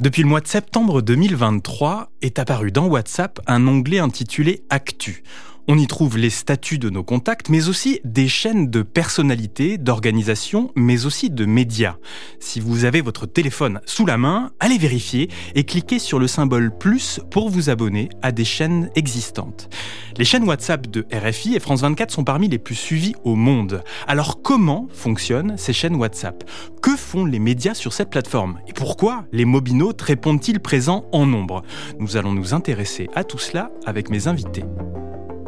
Depuis le mois de septembre 2023 est apparu dans WhatsApp un onglet intitulé Actu. On y trouve les statuts de nos contacts, mais aussi des chaînes de personnalités, d'organisations, mais aussi de médias. Si vous avez votre téléphone sous la main, allez vérifier et cliquez sur le symbole plus pour vous abonner à des chaînes existantes. Les chaînes WhatsApp de RFI et France 24 sont parmi les plus suivies au monde. Alors comment fonctionnent ces chaînes WhatsApp? Que font les médias sur cette plateforme? Et pourquoi les mobinautes répondent-ils présents en nombre? Nous allons nous intéresser à tout cela avec mes invités.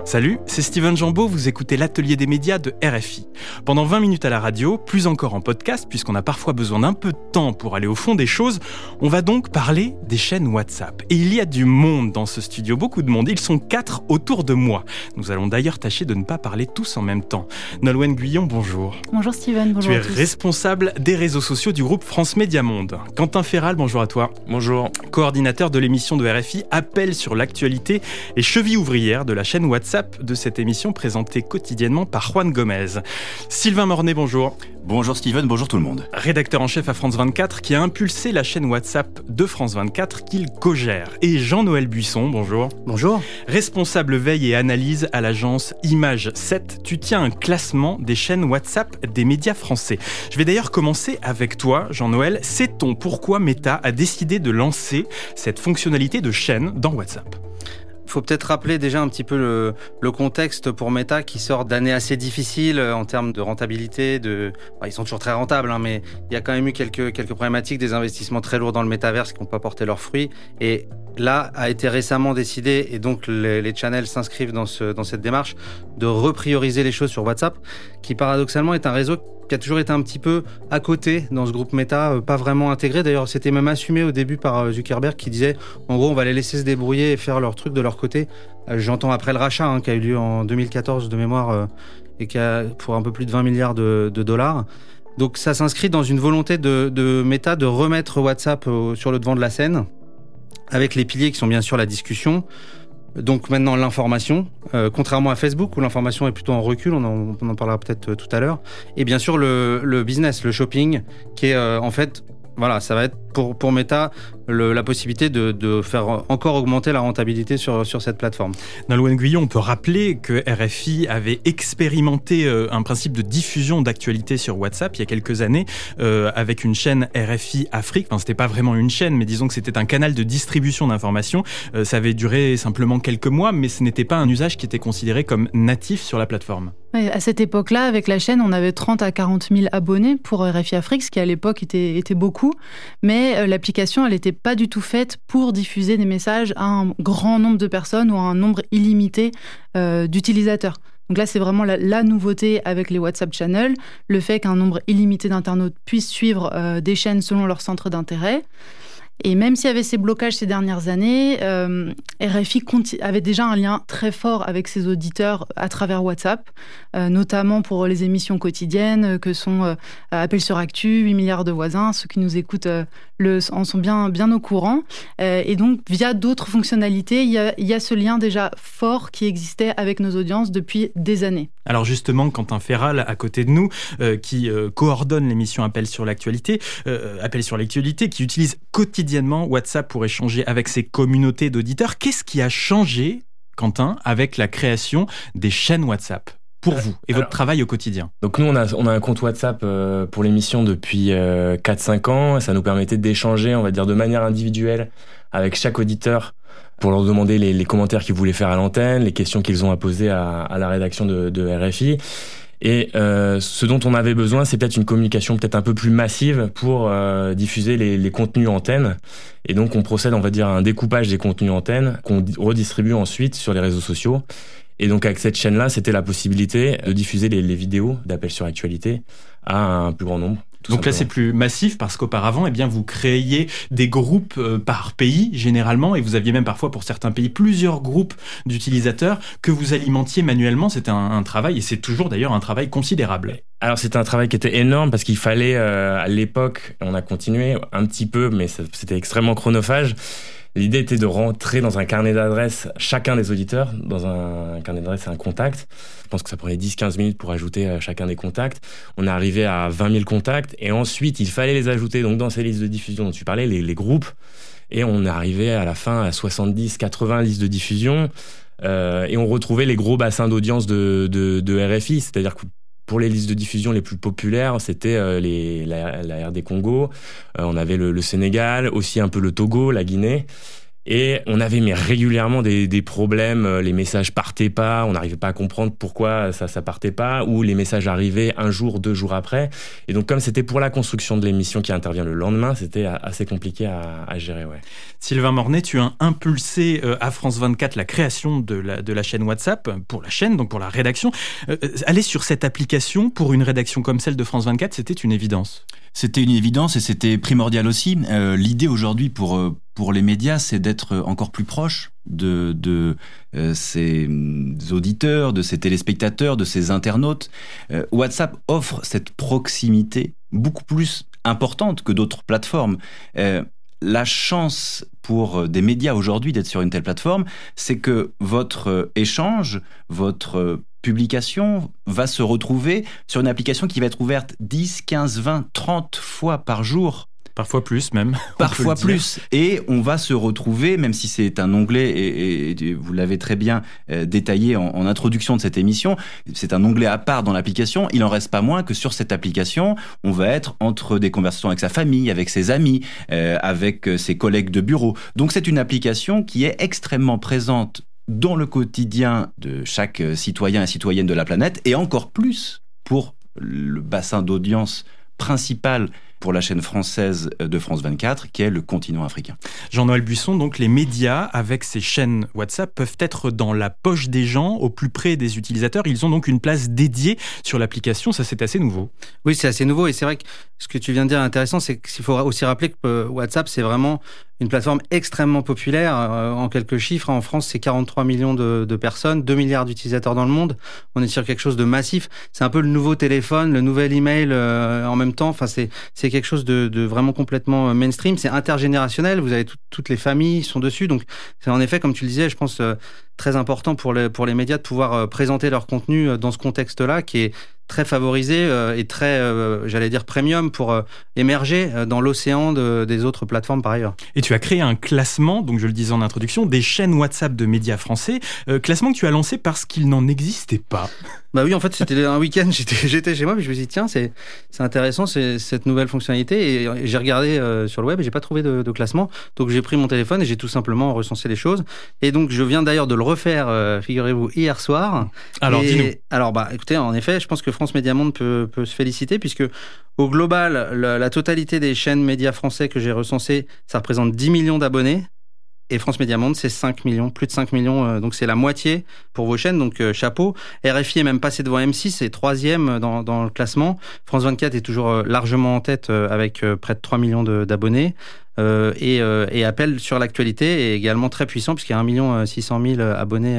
Salut, c'est Steven Jambeau, vous écoutez l'atelier des médias de RFI. Pendant 20 minutes à la radio, plus encore en podcast, puisqu'on a parfois besoin d'un peu de temps pour aller au fond des choses, on va donc parler des chaînes WhatsApp. Et il y a du monde dans ce studio, beaucoup de monde. Ils sont quatre autour de moi. Nous allons d'ailleurs tâcher de ne pas parler tous en même temps. Nolwenn Guyon, bonjour. Bonjour Steven, bonjour. Tu es responsable des réseaux sociaux du groupe France Média Monde. Quentin Ferral, bonjour à toi. Bonjour. Coordinateur de l'émission de RFI, appel sur l'actualité et cheville ouvrière de la chaîne WhatsApp de cette émission présentée quotidiennement par Juan Gomez. Sylvain Mornay, bonjour. Bonjour Steven, bonjour tout le monde. Rédacteur en chef à France 24 qui a impulsé la chaîne WhatsApp de France 24 qu'il co-gère. Et Jean-Noël Buisson, bonjour. Bonjour. Responsable veille et analyse à l'agence Image 7, tu tiens un classement des chaînes WhatsApp des médias français. Je vais d'ailleurs commencer avec toi, Jean-Noël. Sait-on pourquoi Meta a décidé de lancer cette fonctionnalité de chaîne dans WhatsApp? Faut peut-être rappeler déjà un petit peu le, contexte pour Meta qui sort d'années assez difficiles euh, en termes de rentabilité. De, ils sont toujours très rentables, hein, mais il y a quand même eu quelques, problématiques, des investissements très lourds dans le métaverse qui n'ont pas porté leurs fruits. Et là a été récemment décidé, et donc les, channels s'inscrivent dans, dans cette démarche, de reprioriser les choses sur WhatsApp, qui paradoxalement est un réseau qui a toujours été un petit peu à côté dans ce groupe méta, euh, pas vraiment intégré. D'ailleurs, c'était même assumé au début par euh, Zuckerberg qui disait, en gros, on va les laisser se débrouiller et faire leur truc de leur côté. Euh, j'entends après le rachat hein, qui a eu lieu en 2014 de mémoire et qui a pour un peu plus de 20 milliards de, dollars. Donc ça s'inscrit dans une volonté de, de Meta de remettre WhatsApp sur le devant de la scène, avec les piliers qui sont bien sûr la discussion, donc maintenant l'information, euh, contrairement à Facebook où l'information est plutôt en recul, on en, parlera peut-être euh, tout à l'heure, et bien sûr le, business, le shopping, qui est euh, en fait voilà, ça va être pour Meta le, la possibilité de, de, faire encore augmenter la rentabilité sur, sur cette plateforme. Nolwenn Guyon, on peut rappeler que RFI avait expérimenté euh, un principe de diffusion d'actualité sur WhatsApp il y a quelques années euh, avec une chaîne RFI Afrique. Enfin, c'était pas vraiment une chaîne, mais disons que c'était un canal de distribution d'informations. Euh, ça avait duré simplement quelques mois, mais ce n'était pas un usage qui était considéré comme natif sur la plateforme. à cette époque-là, avec la chaîne, on avait 30 à 40 000 abonnés pour RFI Afrique, ce qui à l'époque était, était beaucoup. Mais l'application, elle était pas du tout faite pour diffuser des messages à un grand nombre de personnes ou à un nombre illimité euh, d'utilisateurs. Donc là, c'est vraiment la, nouveauté avec les WhatsApp Channels, le fait qu'un nombre illimité d'internautes puisse suivre euh, des chaînes selon leur centre d'intérêt. Et même s'il y avait ces blocages ces dernières années, euh, RFI avait déjà un lien très fort avec ses auditeurs à travers WhatsApp, euh, notamment pour les émissions quotidiennes que sont euh, Appel sur Actu, 8 milliards de voisins. Ceux qui nous écoutent en sont bien, au courant. Et donc, via d'autres fonctionnalités, il y, a, ce lien déjà fort qui existait avec nos audiences depuis des années. Alors justement, Quentin Ferral, à côté de nous, qui coordonne l'émission Appel sur l'actualité, Appel sur l'actualité, qui utilise quotidiennement WhatsApp pour échanger avec ses communautés d'auditeurs. Qu'est-ce qui a changé, Quentin, avec la création des chaînes WhatsApp pour vous et votre travail au quotidien? Donc nous, on a, on a un compte WhatsApp euh, pour l'émission depuis euh, 4-5 ans. Ça nous permettait d'échanger, on va dire, de manière individuelle avec chaque auditeur pour leur demander les, les commentaires qu'ils voulaient faire à l'antenne, les questions qu'ils ont à poser à, à la rédaction de, de RFI. Et euh, ce dont on avait besoin, c'est peut-être une communication peut-être un peu plus massive pour euh, diffuser les, les, contenus antennes. Et donc on procède, on va dire, à un découpage des contenus antennes qu'on redistribue ensuite sur les réseaux sociaux. Et donc avec cette chaîne-là, c'était la possibilité de diffuser les, les vidéos d'appels sur actualité à un plus grand nombre. Donc là, c'est plus massif parce qu'auparavant, eh bien, vous créiez des groupes euh, par pays généralement, et vous aviez même parfois pour certains pays plusieurs groupes d'utilisateurs que vous alimentiez manuellement. C'était un, un, travail, et c'est toujours d'ailleurs un travail considérable. Alors c'était un travail qui était énorme parce qu'il fallait euh, à l'époque, on a continué un petit peu, mais c'était extrêmement chronophage L'idée était de rentrer dans un carnet d'adresses chacun des auditeurs, dans un carnet d'adresses un contact. Je pense que ça prenait 10-15 minutes pour ajouter euh, chacun des contacts. On est arrivé à 20 000 contacts et ensuite il fallait les ajouter donc dans ces listes de diffusion dont tu parlais, les, les groupes. Et on est arrivé à la fin à 70-80 listes de diffusion. Euh, et on retrouvait les gros bassins d'audience de, de, de RFI, c'est-à-dire que pour les listes de diffusion les plus populaires, c'était euh, la, RD Congo, euh, on avait le, Sénégal, aussi un peu le Togo, la Guinée. Et on avait mais régulièrement des, des problèmes, euh, les messages partaient pas, on n'arrivait pas à comprendre pourquoi ça ça partait pas, ou les messages arrivaient un jour, deux jours après. Et donc comme c'était pour la construction de l'émission qui intervient le lendemain, c'était assez compliqué à, à, gérer. Ouais. Sylvain Mornay, tu as impulsé euh, à France 24 la création de la, de la chaîne WhatsApp pour la chaîne, donc pour la rédaction. Euh, aller sur cette application pour une rédaction comme celle de France 24, c'était une évidence? C'était une évidence et c'était primordial aussi. Euh, L'idée aujourd'hui pour euh, pour les médias, c'est d'être encore plus proche de de euh, ces auditeurs, de ces téléspectateurs, de ces internautes. Euh, WhatsApp offre cette proximité beaucoup plus importante que d'autres plateformes. Euh, la chance pour des médias aujourd'hui d'être sur une telle plateforme, c'est que votre échange, votre publication va se retrouver sur une application qui va être ouverte 10, 15, 20, 30 fois par jour. Parfois plus même. Parfois plus. Et on va se retrouver, même si c'est un onglet, et, et, vous l'avez très bien euh, détaillé en, en, introduction de cette émission, c'est un onglet à part dans l'application. Il en reste pas moins que sur cette application, on va être entre des conversations avec sa famille, avec ses amis, euh, avec euh, ses collègues de bureau. Donc c'est une application qui est extrêmement présente dans le quotidien de chaque citoyen et citoyenne de la planète, et encore plus pour le bassin d'audience principal pour la chaîne française de France 24, qui est le continent africain. Jean-Noël Buisson, donc les médias, avec ces chaînes WhatsApp, peuvent être dans la poche des gens, au plus près des utilisateurs. Ils ont donc une place dédiée sur l'application. Ça, c'est assez nouveau. Oui, c'est assez nouveau. Et c'est vrai que ce que tu viens de dire est intéressant, c'est qu'il faut aussi rappeler que WhatsApp, c'est vraiment une plateforme extrêmement populaire. En quelques chiffres, en France, c'est 43 millions de, personnes, 2 milliards d'utilisateurs dans le monde. On est sur quelque chose de massif. C'est un peu le nouveau téléphone, le nouvel email euh, en même temps. Enfin, c'est quelque chose de, de, vraiment complètement mainstream. C'est intergénérationnel. Vous avez tout, toutes les familles sont dessus. Donc, c'est en effet, comme tu le disais, je pense euh, très important pour les, pour les médias de pouvoir euh, présenter leur contenu dans ce contexte-là qui est très favorisé euh, et très, euh, j'allais dire, premium pour euh, émerger dans l'océan de, des autres plateformes par ailleurs. Et tu as créé un classement, donc je le disais en introduction, des chaînes WhatsApp de médias français, euh, classement que tu as lancé parce qu'il n'en existait pas. Bah oui, en fait, c'était un week-end, j'étais chez moi, puis je me suis dit, tiens, c'est intéressant cette nouvelle fonctionnalité. Et j'ai regardé euh, sur le web et j'ai pas trouvé de, de, classement. Donc j'ai pris mon téléphone et j'ai tout simplement recensé les choses. Et donc je viens d'ailleurs de le refaire, euh, figurez-vous, hier soir. Alors dis-nous. Alors, bah écoutez, en effet, je pense que France Média Monde peut, se féliciter puisque au global, la, totalité des chaînes médias français que j'ai recensées, ça représente 10 millions d'abonnés et France Média Monde, c'est 5 millions, plus de 5 millions, euh, donc c'est la moitié pour vos chaînes, donc euh, chapeau. RFI est même passé devant M6, c'est troisième dans, le classement. France 24 est toujours euh, largement en tête avec près de 3 millions d'abonnés. Et, et, Appel sur l'actualité est également très puissant puisqu'il y a 1 600 000 abonnés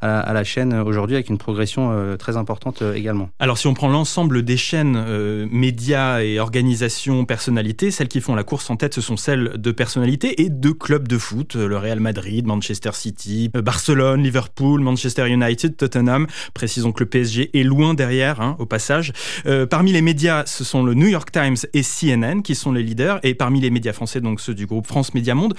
à, à la chaîne aujourd'hui avec une progression euh, très importante euh, également. Alors si on prend l'ensemble des chaînes euh, médias et organisations personnalités, celles qui font la course en tête, ce sont celles de personnalités et de clubs de foot, le Real Madrid, Manchester City, Barcelone, Liverpool, Manchester United, Tottenham. Précisons que le PSG est loin derrière, hein, au passage. Euh, parmi les médias, ce sont le New York Times et CNN qui sont les leaders, et parmi les médias français, donc ceux du groupe France Média Monde.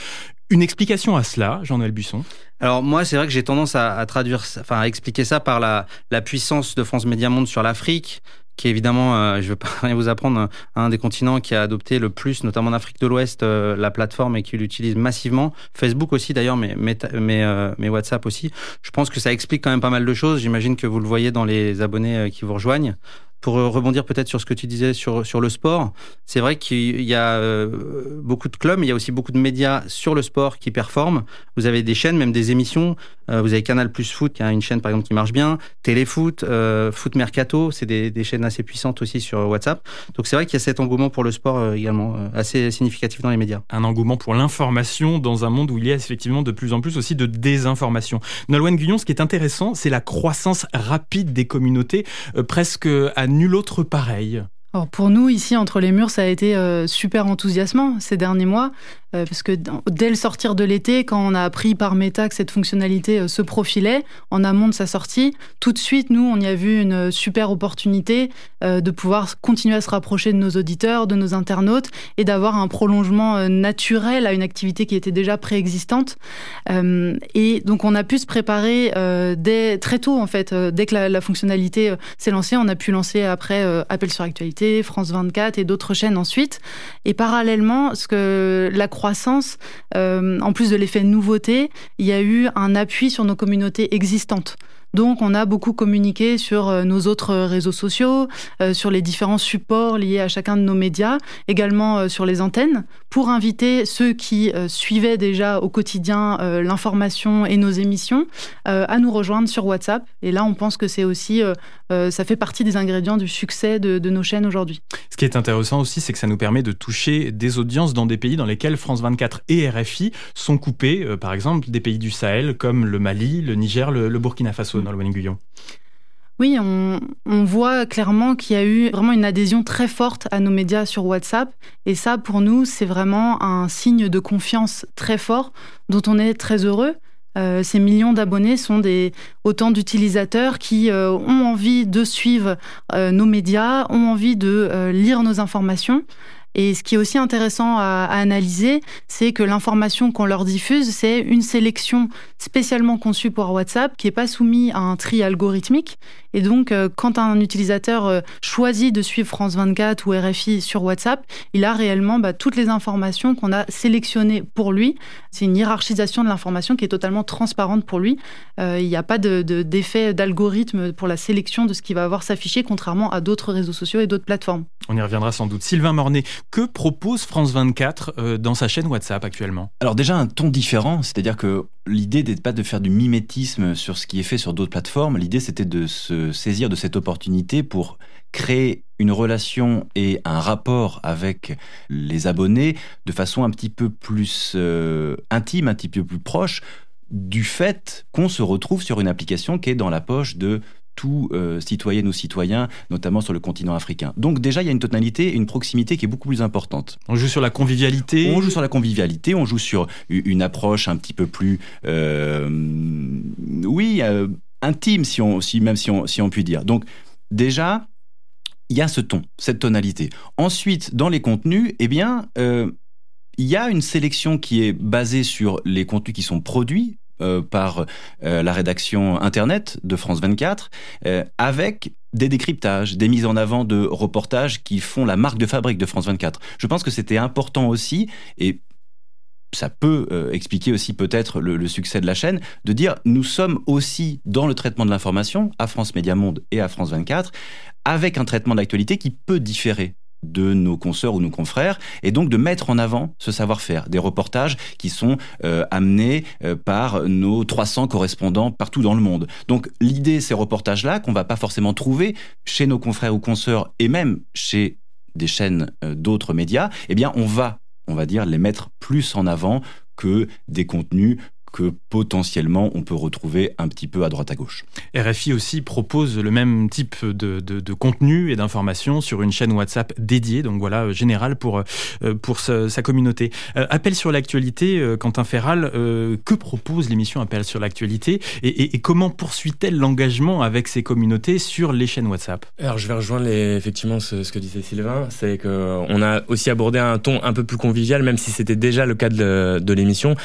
Une explication à cela, Jean-Noël Busson Alors moi, c'est vrai que j'ai tendance à, traduire, enfin à expliquer ça par la, puissance de France Média Monde sur l'Afrique, qui est évidemment, euh, je ne veux pas rien vous apprendre, un des continents qui a adopté le plus, notamment en Afrique de l'Ouest, euh, la plateforme et qui l'utilise massivement. Facebook aussi d'ailleurs, mais, euh, mais, WhatsApp aussi. Je pense que ça explique quand même pas mal de choses. J'imagine que vous le voyez dans les abonnés qui vous rejoignent pour rebondir peut-être sur ce que tu disais sur, sur le sport, c'est vrai qu'il y a euh, beaucoup de clubs, mais il y a aussi beaucoup de médias sur le sport qui performent. Vous avez des chaînes, même des émissions. Euh, vous avez Canal Plus Foot, qui a une chaîne par exemple qui marche bien. Téléfoot, euh, Foot Mercato, c'est des, chaînes assez puissantes aussi sur WhatsApp. Donc c'est vrai qu'il y a cet engouement pour le sport euh, également euh, assez significatif dans les médias. Un engouement pour l'information dans un monde où il y a effectivement de plus en plus aussi de désinformation. Nolwenn Guyon, ce qui est intéressant, c'est la croissance rapide des communautés, euh, presque à nul autre pareil. Alors pour nous, ici, entre les murs, ça a été euh, super enthousiasmant ces derniers mois. Parce que dès le sortir de l'été, quand on a appris par Meta que cette fonctionnalité se profilait, en amont de sa sortie, tout de suite, nous, on y a vu une super opportunité de pouvoir continuer à se rapprocher de nos auditeurs, de nos internautes, et d'avoir un prolongement naturel à une activité qui était déjà préexistante. et donc, on a pu se préparer très tôt, en fait, dès que la, la fonctionnalité s'est lancée, on a pu lancer après Appel sur Actualité, France 24 et d'autres chaînes ensuite. Et parallèlement, ce que la croissance, euh, en plus de l'effet nouveauté, il y a eu un appui sur nos communautés existantes. Donc, on a beaucoup communiqué sur euh, nos autres réseaux sociaux, euh, sur les différents supports liés à chacun de nos médias, également euh, sur les antennes, pour inviter ceux qui suivaient déjà au quotidien l'information et nos émissions à nous rejoindre sur WhatsApp. Et là, on pense que c'est aussi, ça fait partie des ingrédients du succès de, nos chaînes aujourd'hui. Ce qui est intéressant aussi, c'est que ça nous permet de toucher des audiences dans des pays dans lesquels France 24 et RFI sont coupés, par exemple des pays du Sahel comme le Mali, le Niger, le Burkina Faso dans le Guyon oui, on, voit clairement qu'il y a eu vraiment une adhésion très forte à nos médias sur WhatsApp. Et ça, pour nous, c'est vraiment un signe de confiance très fort dont on est très heureux. Euh, ces millions d'abonnés sont des, autant d'utilisateurs qui euh, ont envie de suivre euh, nos médias, ont envie de lire nos informations. Et ce qui est aussi intéressant à, analyser, c'est que l'information qu'on leur diffuse, c'est une sélection spécialement conçue pour WhatsApp qui n'est pas soumise à un tri algorithmique. Et donc, euh, quand un utilisateur euh, choisit de suivre France 24 ou RFI sur WhatsApp, il a réellement bah, toutes les informations qu'on a sélectionnées pour lui. C'est une hiérarchisation de l'information qui est totalement transparente pour lui. Euh, il n'y a pas d'effet de, d'algorithme pour la sélection de ce qui va avoir s'afficher, contrairement à d'autres réseaux sociaux et d'autres plateformes. On y reviendra sans doute. Sylvain Mornay, que propose France 24 euh, dans sa chaîne WhatsApp actuellement Alors déjà un ton différent, c'est-à-dire que l'idée n'était pas de faire du mimétisme sur ce qui est fait sur d'autres plateformes, l'idée c'était de se saisir de cette opportunité pour créer une relation et un rapport avec les abonnés de façon un petit peu plus euh, intime, un petit peu plus proche du fait qu'on se retrouve sur une application qui est dans la poche de tout euh, citoyennes ou citoyens, notamment sur le continent africain. Donc déjà, il y a une tonalité, une proximité qui est beaucoup plus importante. On joue sur la convivialité On joue sur la convivialité, on joue sur une approche un petit peu plus, euh, oui, euh, intime, si on, si, même si on, si on peut dire. Donc déjà, il y a ce ton, cette tonalité. Ensuite, dans les contenus, eh bien, il y a une sélection qui est basée sur les contenus qui sont produits euh, par euh, la rédaction Internet de France 24, euh, avec des décryptages, des mises en avant de reportages qui font la marque de fabrique de France 24. Je pense que c'était important aussi, et ça peut expliquer aussi peut-être le, succès de la chaîne, de dire nous sommes aussi dans le traitement de l'information à France Média Monde et à France 24, avec un traitement d'actualité qui peut différer de nos consoeurs ou nos confrères, et donc de mettre en avant ce savoir-faire, des reportages qui sont euh, amenés euh, par nos 300 correspondants partout dans le monde. Donc l'idée, ces reportages-là, qu'on va pas forcément trouver chez nos confrères ou consoeurs, et même chez des chaînes euh, d'autres médias, eh bien on va, on va dire, les mettre plus en avant que des contenus que potentiellement on peut retrouver un petit peu à droite à gauche. RFI aussi propose le même type de, de, contenu et d'informations sur une chaîne WhatsApp dédiée, donc voilà, euh, générale pour, euh, pour sa, communauté. Euh, appel sur l'actualité, Quentin Ferral, que propose l'émission Appel sur l'actualité et, comment poursuit-elle l'engagement avec ses communautés sur les chaînes WhatsApp? Alors je vais rejoindre effectivement ce, ce, que disait Sylvain, c'est qu'on a aussi abordé un ton un peu plus convivial, même si c'était déjà le cas de, de l'émission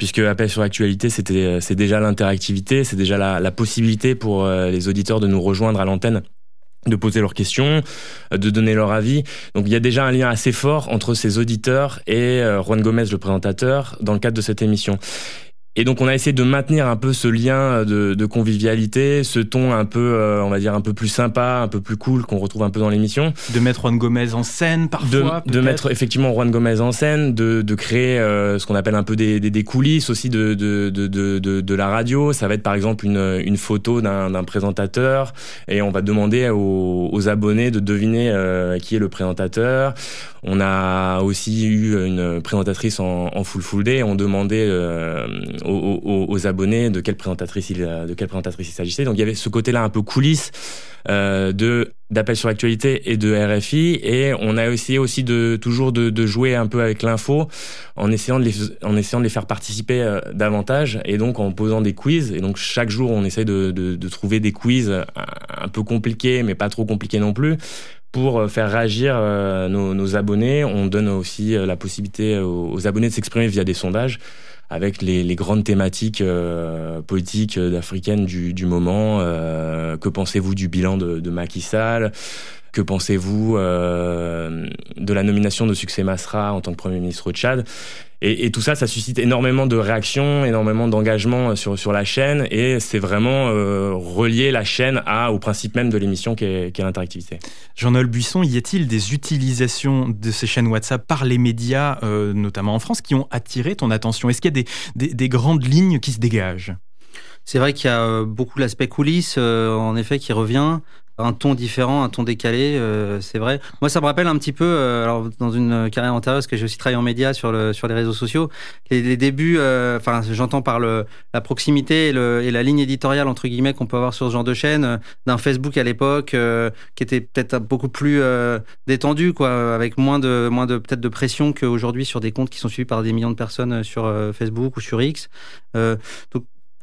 puisque Appel sur l'actualité, c'était, euh, c'est déjà l'interactivité, c'est déjà la, possibilité pour euh, les auditeurs de nous rejoindre à l'antenne de poser leurs questions, euh, de donner leur avis. Donc il y a déjà un lien assez fort entre ces auditeurs et Juan Gomez, le présentateur, dans le cadre de cette émission. Et donc on a essayé de maintenir un peu ce lien de, de convivialité, ce ton un peu, euh, on va dire un peu plus sympa, un peu plus cool qu'on retrouve un peu dans l'émission. De mettre Juan Gomez en scène parfois. De, de mettre effectivement Juan Gomez en scène, de, de créer euh, ce qu'on appelle un peu des, des, des, coulisses aussi de, de, de, de, de la radio. Ça va être par exemple une, une photo d'un présentateur et on va demander aux, aux abonnés de deviner euh, qui est le présentateur. On a aussi eu une présentatrice en, en full full day. On demandait aux, abonnés de quelle présentatrice il, de quelle présentatrice il s'agissait. Donc il y avait ce côté-là un peu coulisses euh, de d'appel sur l'actualité et de RFI et on a essayé aussi de toujours de, jouer un peu avec l'info en essayant de les en essayant de les faire participer euh, davantage et donc en posant des quiz et donc chaque jour on essaie de, de, trouver des quiz un peu compliqués mais pas trop compliqués non plus pour euh, faire réagir euh, nos, abonnés. On donne aussi la possibilité aux, abonnés de s'exprimer via des sondages avec les, grandes thématiques euh, politiques africaines du, moment. Euh, que pensez-vous du bilan de, de Macky Sall? Que pensez-vous euh, de la nomination de Succès Masra en tant que Premier ministre au Tchad? Et, et, tout ça, ça suscite énormément de réactions, énormément d'engagement sur, sur la chaîne, et c'est vraiment euh, relier la chaîne à, au principe même de l'émission qui est, l'interactivité. Jean-Noël Buisson, y a-t-il des utilisations de ces chaînes WhatsApp par les médias, euh, notamment en France, qui ont attiré ton attention? Est-ce qu'il y a des, des, des grandes lignes qui se dégagent? C'est vrai qu'il y a euh, beaucoup l'aspect coulisses, euh, en effet, qui revient un ton différent, un ton décalé, euh, c'est vrai. Moi, ça me rappelle un petit peu, euh, alors dans une carrière antérieure, parce que j'ai aussi travaillé en médias sur, le, sur les réseaux sociaux, les, débuts, euh, enfin, j'entends par le, la proximité et, le, et, la ligne éditoriale, entre guillemets, qu'on peut avoir sur ce genre de chaîne, d'un Facebook à l'époque, qui était peut-être beaucoup plus détendu, quoi, avec moins de, moins de peut-être de pression qu'aujourd'hui sur des comptes qui sont suivis par des millions de personnes sur Facebook ou sur X.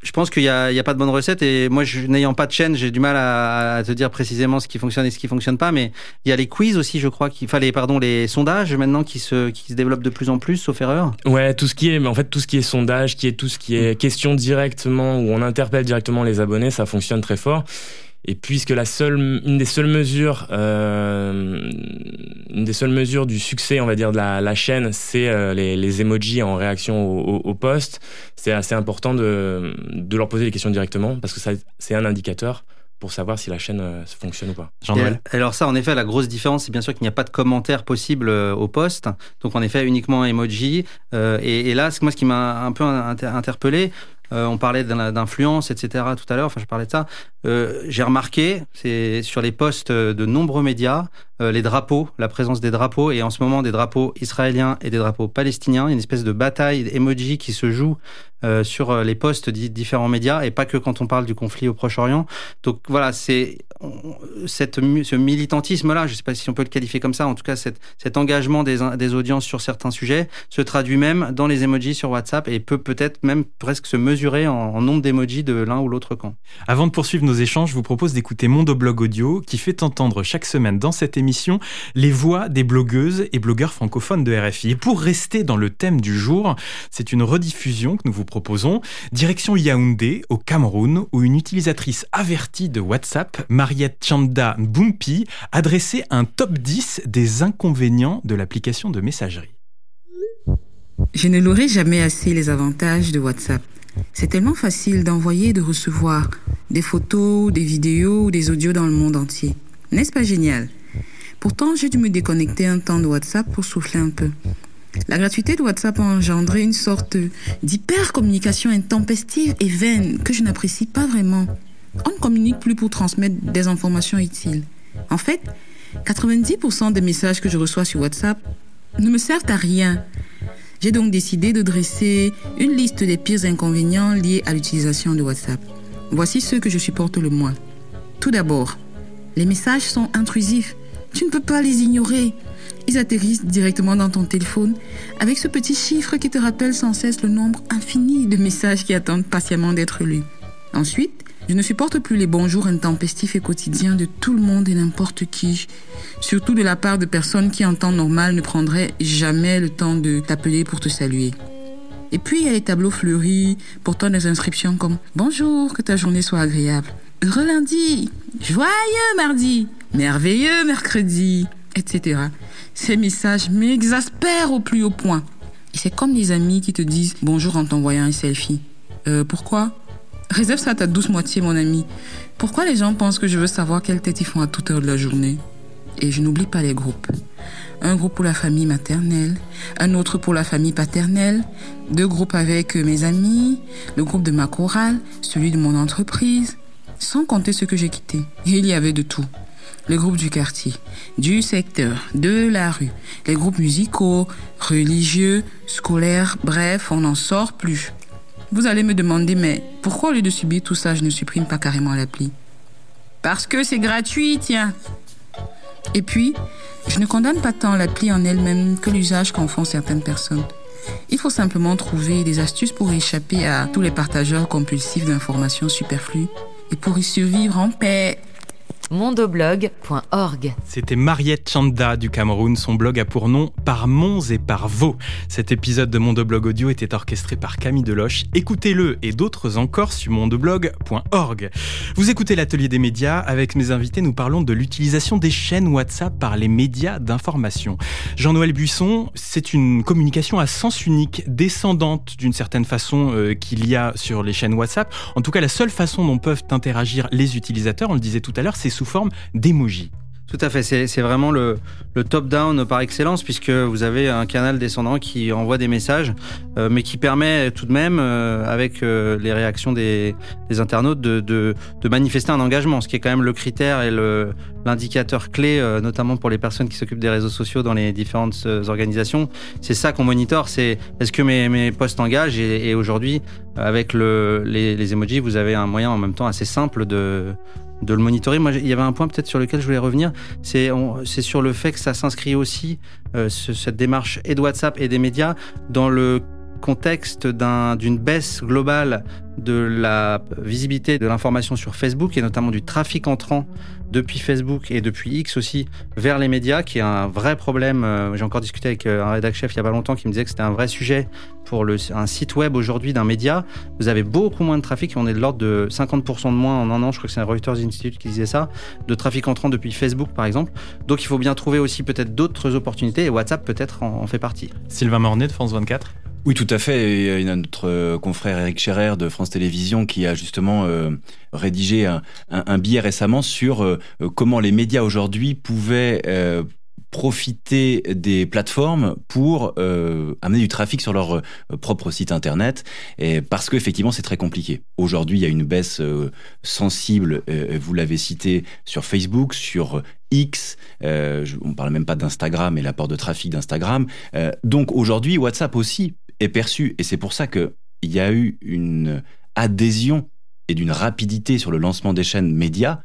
je pense qu'il n'y a, a, pas de bonne recette et moi, n'ayant pas de chaîne, j'ai du mal à, à, te dire précisément ce qui fonctionne et ce qui fonctionne pas. Mais il y a les quiz aussi, je crois, qu'il fallait, pardon, les sondages maintenant qui se, qui se développent de plus en plus, sauf erreur. Ouais, tout ce qui est, en fait, tout ce qui est sondage, qui est tout ce qui est question directement où on interpelle directement les abonnés, ça fonctionne très fort. Et puisque la seule, une des seules mesures, euh, une des seules mesures du succès, on va dire, de la, la chaîne, c'est euh, les, les emojis en réaction au, au, au post. C'est assez important de, de leur poser des questions directement parce que ça, c'est un indicateur pour savoir si la chaîne euh, fonctionne ou pas. Jean-Noël Alors ça, en effet, la grosse différence, c'est bien sûr qu'il n'y a pas de commentaire possible euh, au post. Donc en effet, uniquement emoji. Euh, et, et, là, c'est moi ce qui m'a un peu interpellé. Euh, on parlait d'influence, etc. tout à l'heure. Enfin, je parlais de ça. Euh, J'ai remarqué, c'est sur les posts de nombreux médias, euh, les drapeaux, la présence des drapeaux, et en ce moment des drapeaux israéliens et des drapeaux palestiniens. Une espèce de bataille emoji qui se joue sur les posts de différents médias, et pas que quand on parle du conflit au Proche-Orient. Donc voilà, c'est ce militantisme-là, je ne sais pas si on peut le qualifier comme ça, en tout cas cet engagement des, des audiences sur certains sujets se traduit même dans les emojis sur WhatsApp et peut peut-être même presque se mesurer en, en nombre d'emojis de l'un ou l'autre camp. Avant de poursuivre nos échanges, je vous propose d'écouter Mondoblog Audio qui fait entendre chaque semaine dans cette émission les voix des blogueuses et blogueurs francophones de RFI. Et pour rester dans le thème du jour, c'est une rediffusion que nous vous proposons. Direction Yaoundé, au Cameroun, où une utilisatrice avertie de WhatsApp, Mariette Chanda Boumpi, adressait un top 10 des inconvénients de l'application de messagerie. Je ne l'aurai jamais assez les avantages de WhatsApp. C'est tellement facile d'envoyer et de recevoir des photos, des vidéos ou des audios dans le monde entier. N'est-ce pas génial? Pourtant, j'ai dû me déconnecter un temps de WhatsApp pour souffler un peu. La gratuité de WhatsApp a engendré une sorte d'hyper-communication intempestive et vaine que je n'apprécie pas vraiment. On ne communique plus pour transmettre des informations utiles. En fait, 90% des messages que je reçois sur WhatsApp ne me servent à rien. J'ai donc décidé de dresser une liste des pires inconvénients liés à l'utilisation de WhatsApp. Voici ceux que je supporte le moins. Tout d'abord, les messages sont intrusifs. Tu ne peux pas les ignorer. Ils atterrissent directement dans ton téléphone avec ce petit chiffre qui te rappelle sans cesse le nombre infini de messages qui attendent patiemment d'être lus. Ensuite, je ne supporte plus les bonjours intempestifs et quotidiens de tout le monde et n'importe qui, surtout de la part de personnes qui en temps normal ne prendraient jamais le temps de t'appeler pour te saluer. Et puis il y a les tableaux fleuris portant des inscriptions comme Bonjour, que ta journée soit agréable. Heureux lundi, joyeux mardi, merveilleux mercredi, etc. Ces messages m'exaspèrent au plus haut point. Et c'est comme les amis qui te disent bonjour en t'envoyant un selfie. Euh, pourquoi? Réserve ça à ta douce moitié, mon ami. Pourquoi les gens pensent que je veux savoir quelle tête ils font à toute heure de la journée? Et je n'oublie pas les groupes. Un groupe pour la famille maternelle, un autre pour la famille paternelle, deux groupes avec mes amis, le groupe de ma chorale, celui de mon entreprise, sans compter ce que j'ai quitté. Et il y avait de tout. Le groupe du quartier, du secteur, de la rue, les groupes musicaux, religieux, scolaires, bref, on n'en sort plus. Vous allez me demander, mais pourquoi au lieu de subir tout ça, je ne supprime pas carrément l'appli? Parce que c'est gratuit, tiens. Et puis, je ne condamne pas tant l'appli en elle-même que l'usage qu'en font certaines personnes. Il faut simplement trouver des astuces pour échapper à tous les partageurs compulsifs d'informations superflues et pour y survivre en paix mondoblog.org. C'était Mariette Chanda du Cameroun. Son blog a pour nom Par Mons et par Vaux. Cet épisode de Mondoblog Audio était orchestré par Camille Deloche. Écoutez-le et d'autres encore sur mondoblog.org. Vous écoutez l'atelier des médias. Avec mes invités, nous parlons de l'utilisation des chaînes WhatsApp par les médias d'information. Jean-Noël Buisson, c'est une communication à sens unique, descendante d'une certaine façon euh, qu'il y a sur les chaînes WhatsApp. En tout cas, la seule façon dont peuvent interagir les utilisateurs, on le disait tout à l'heure, c'est sous forme d'emoji. Tout à fait, c'est vraiment le, top-down par excellence, puisque vous avez un canal descendant qui envoie des messages, euh, mais qui permet tout de même, euh, avec euh, les réactions des, internautes, de, manifester un engagement, ce qui est quand même le critère et l'indicateur clé, notamment pour les personnes qui s'occupent des réseaux sociaux dans les différentes organisations. C'est ça qu'on monitore, c'est est-ce que mes, mes posts engagent Et, aujourd'hui, avec le, les, les emojis, vous avez un moyen en même temps assez simple de de le monitorer. Moi, il y avait un point peut-être sur lequel je voulais revenir, c'est sur le fait que ça s'inscrit aussi, euh, cette démarche et de WhatsApp et des médias, dans le contexte d'une baisse globale de la visibilité de l'information sur Facebook et notamment du trafic entrant depuis Facebook et depuis X aussi vers les médias, qui est un vrai problème. Euh, j'ai encore discuté avec euh, un rédacteur chef il y a pas longtemps qui me disait que c'était un vrai sujet pour un site web aujourd'hui d'un média. Vous avez beaucoup moins de trafic, on est de l'ordre de 50% de moins en un an, je crois que c'est un Reuters Institute qui disait ça, de trafic entrant depuis Facebook par exemple. Donc il faut bien trouver aussi peut-être d'autres opportunités et WhatsApp peut-être en, en fait partie. Sylvain Mornet de France 24 oui, tout à fait. Y a notre euh, confrère Eric Scherer de France Télévisions qui a justement euh, rédigé un, billet récemment sur euh, comment les médias aujourd'hui pouvaient profiter des plateformes pour amener du trafic sur leur propre site internet et parce qu'effectivement c'est très compliqué. Aujourd'hui il y a une baisse sensible, vous l'avez cité, sur Facebook, sur X, on ne parle même pas d'Instagram et l'apport de trafic d'Instagram. donc aujourd'hui WhatsApp aussi est perçu. Et c'est pour ça qu'il y a eu une adhésion et d'une rapidité sur le lancement des chaînes médias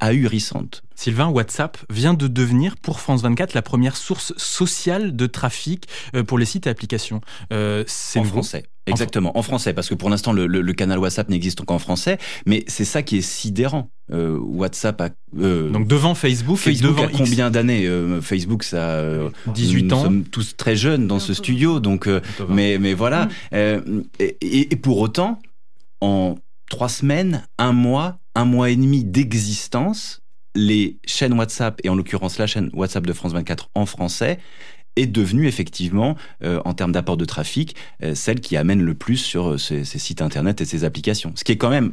ahurissante. Sylvain, WhatsApp vient de devenir pour France 24 la première source sociale de trafic euh, pour les sites et applications. Euh, c'est en français. Exactement, en, français, parce que pour l'instant le, canal WhatsApp n'existe qu'en français, mais c'est ça qui est sidérant. Euh, WhatsApp a donc devant Facebook, Facebook devant a combien d'années Facebook ça 18 ans. Nous sommes tous très jeunes dans ce studio, donc mais mais voilà. Mm. et pour autant, en trois semaines, un mois, un mois et demi d'existence, les chaînes WhatsApp, et en l'occurrence la chaîne WhatsApp de France 24 en français, est devenue effectivement, euh, en termes d'apport de trafic, euh, celle qui amène le plus sur euh, ces, ces, sites internet et ces applications. Ce qui est quand même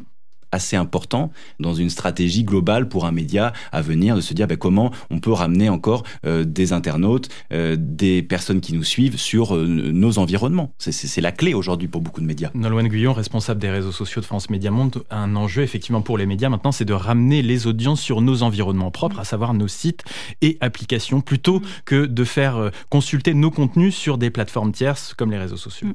assez important dans une stratégie globale pour un média à venir de se dire ben, comment on peut ramener encore euh, des internautes, euh, des personnes qui nous suivent sur euh, nos environnements. C'est la clé aujourd'hui pour beaucoup de médias. Nolwenn Guyon, responsable des réseaux sociaux de France Média Monde, un enjeu effectivement pour les médias maintenant, c'est de ramener les audiences sur nos environnements propres, à savoir nos sites et applications, plutôt que de faire consulter nos contenus sur des plateformes tierces comme les réseaux sociaux.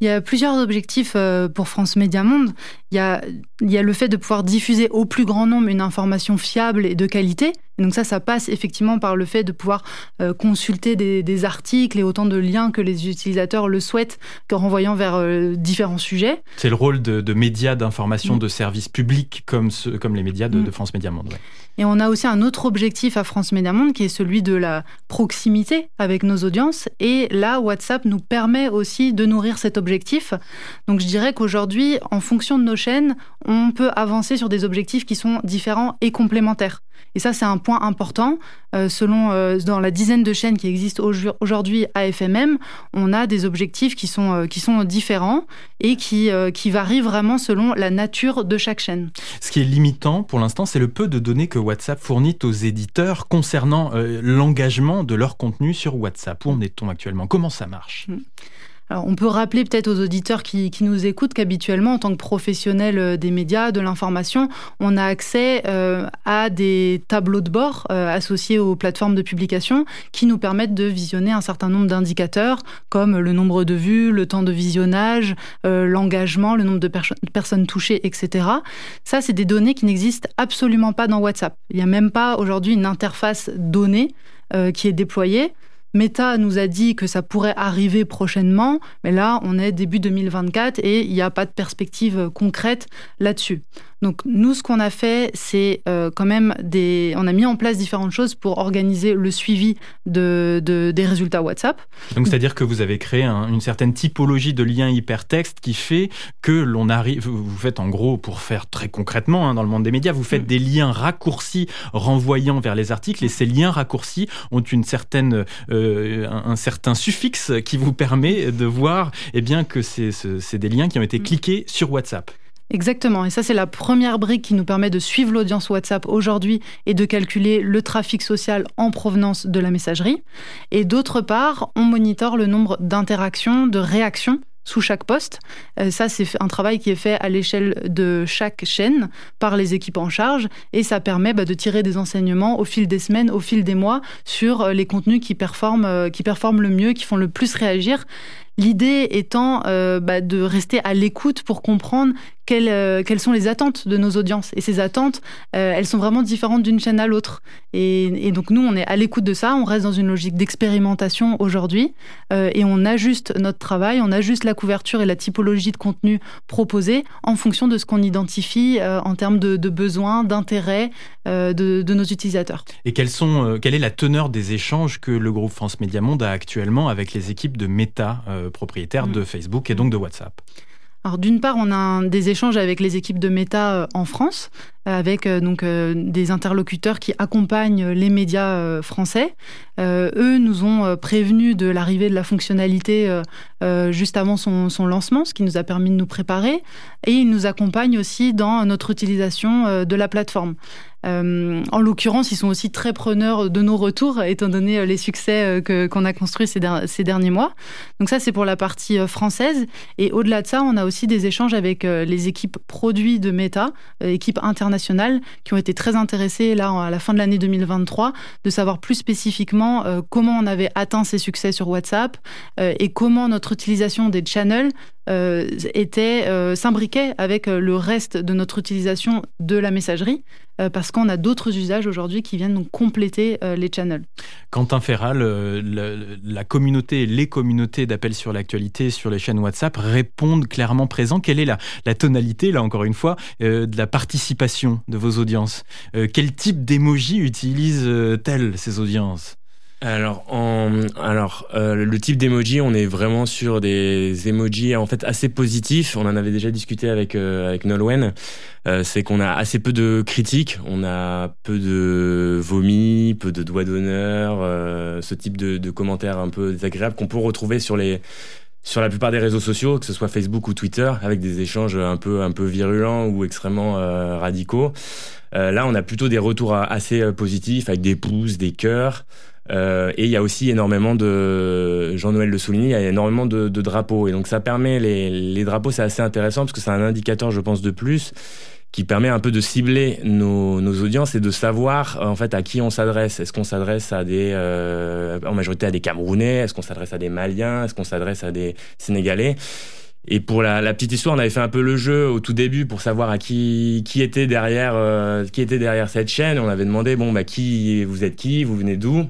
Il y a plusieurs objectifs pour France Média Monde. Il y a, il y a le fait de pouvoir diffuser au plus grand nombre une information fiable et de qualité. Et donc ça, ça passe effectivement par le fait de pouvoir euh, consulter des, articles et autant de liens que les utilisateurs le souhaitent, qu'en renvoyant vers euh, différents sujets. C'est le rôle de, médias d'information mm. de services publics comme, comme les médias de, mm. France Média Monde. Et on a aussi un autre objectif à France Média Monde qui est celui de la proximité avec nos audiences. Et là, WhatsApp nous permet aussi de nourrir cet objectif. Donc je dirais qu'aujourd'hui, en fonction de nos chaînes, on peut avancer sur des objectifs qui sont différents et complémentaires. Et ça, c'est un point important. Euh, selon euh, dans la dizaine de chaînes qui existent aujourd'hui à FMM, on a des objectifs qui sont, euh, qui sont différents et qui, qui varient vraiment selon la nature de chaque chaîne. Ce qui est limitant pour l'instant, c'est le peu de données que WhatsApp fournit aux éditeurs concernant l'engagement de leur contenu sur WhatsApp. Où en est-on actuellement? Comment ça marche? Hmm. On peut rappeler peut-être aux auditeurs qui, nous écoutent qu'habituellement, en tant que professionnel euh, des médias, de l'information, on a accès euh, à des tableaux de bord euh, associés aux plateformes de publication qui nous permettent de visionner un certain nombre d'indicateurs comme le nombre de vues, le temps de visionnage, l'engagement, le nombre de perso- personnes touchées, etc. Ça, c'est des données qui n'existent absolument pas dans WhatsApp. Il n'y a même pas aujourd'hui une interface donnée qui est déployée. Meta nous a dit que ça pourrait arriver prochainement, mais là, on est début 2024 et il n'y a pas de perspective euh, concrète là-dessus. Donc nous, ce qu'on a fait, c'est euh, quand même des... On a mis en place différentes choses pour organiser le suivi de, de- des résultats WhatsApp. Donc, c'est-à-dire que vous avez créé un- une certaine typologie de liens hypertexte qui fait que l'on arrive. Vous faites en gros, pour faire très concrètement hein, dans le monde des médias, vous faites Mm. des liens raccourcis renvoyant vers les articles et ces liens raccourcis ont une certaine, euh, un, un certain suffixe qui vous permet de voir eh bien, que c'est ce- c'est des liens qui ont été Mm. cliqués sur WhatsApp. Exactement. Et ça, c'est la première brique qui nous permet de suivre l'audience WhatsApp aujourd'hui et de calculer le trafic social en provenance de la messagerie. Et d'autre part, on monitore le nombre d'interactions, de réactions sous chaque poste. Euh, ça, c'est un travail qui est fait à l'échelle de chaque chaîne par les équipes en charge et ça permet bah, de tirer des enseignements au fil des semaines, au fil des mois sur euh, les contenus qui performent, euh, qui performent le mieux, qui font le plus réagir. L'idée étant euh, bah, de rester à l'écoute pour comprendre quelles, euh, quelles sont les attentes de nos audiences. Et ces attentes, euh, elles sont vraiment différentes d'une chaîne à l'autre. Et, donc nous, on est à l'écoute de ça, on reste dans une logique d'expérimentation aujourd'hui et on ajuste notre travail, on ajuste la couverture et la typologie de contenu proposé en fonction de ce qu'on identifie en termes de, besoins, d'intérêts de, de nos utilisateurs. Et sont, quelle est la teneur des échanges que le groupe France Média Monde a actuellement avec les équipes de Meta, propriétaires Mm. de Facebook et donc de WhatsApp Alors d'une part, on a un- des échanges avec les équipes de Meta euh, en France, euh, avec euh, donc euh, des interlocuteurs qui accompagnent les médias euh, français. Euh, eux nous ont euh, prévenus de l'arrivée de la fonctionnalité euh, euh, juste avant son, son lancement, ce qui nous a permis de nous préparer. Et ils nous accompagnent aussi dans notre utilisation euh, de la plateforme. Euh, en l'occurrence, ils sont aussi très preneurs de nos retours, étant donné euh, les succès euh, que- qu'on a construits ces, der- ces derniers mois. Donc ça, c'est pour la partie française. Et au-delà de ça, on a aussi des échanges avec les équipes produits de Meta, équipes internationales, qui ont été très intéressées là à la fin de l'année 2023 de savoir plus spécifiquement comment on avait atteint ces succès sur WhatsApp et comment notre utilisation des channels euh, était euh, s'imbriquait avec euh, le reste de notre utilisation de la messagerie, euh, parce qu'on a d'autres usages aujourd'hui qui viennent donc compléter les channels. Quentin Ferral, la communauté, les communautés d'appels sur l'actualité sur les chaînes WhatsApp répondent clairement présents. Quelle est la, la tonalité, là encore une fois, de la participation de vos audiences? Quel type d'émoji utilisent-elles ces audiences? Alors, en, alors euh, le type d'emoji, on est vraiment sur des emojis en fait assez positifs. On en avait déjà discuté avec euh, avec Nolwenn. Euh, c'est qu'on a assez peu de critiques, on a peu de vomi, peu de doigts d'honneur, euh, ce type de, de commentaires un peu désagréables qu'on peut retrouver sur les sur la plupart des réseaux sociaux, que ce soit Facebook ou Twitter, avec des échanges un peu un peu virulents ou extrêmement euh, radicaux. Euh, là, on a plutôt des retours assez euh, positifs, avec des pouces, des cœurs. Euh, et il y a aussi énormément de, Jean-Noël le souligne, il y a énormément de, de drapeaux. Et donc ça permet, les, les drapeaux, c'est assez intéressant parce que c'est un indicateur, je pense, de plus qui permet un peu de cibler nos, nos audiences et de savoir en fait à qui on s'adresse. Est-ce qu'on s'adresse à des, euh, en majorité à des Camerounais? Est-ce qu'on s'adresse à des Maliens? Est-ce qu'on s'adresse à des Sénégalais? Et pour la, la, petite histoire, on avait fait un peu le jeu au tout début pour savoir à qui qui était derrière euh, qui était derrière cette chaîne. On avait demandé bon bah qui vous êtes qui, vous venez d'où?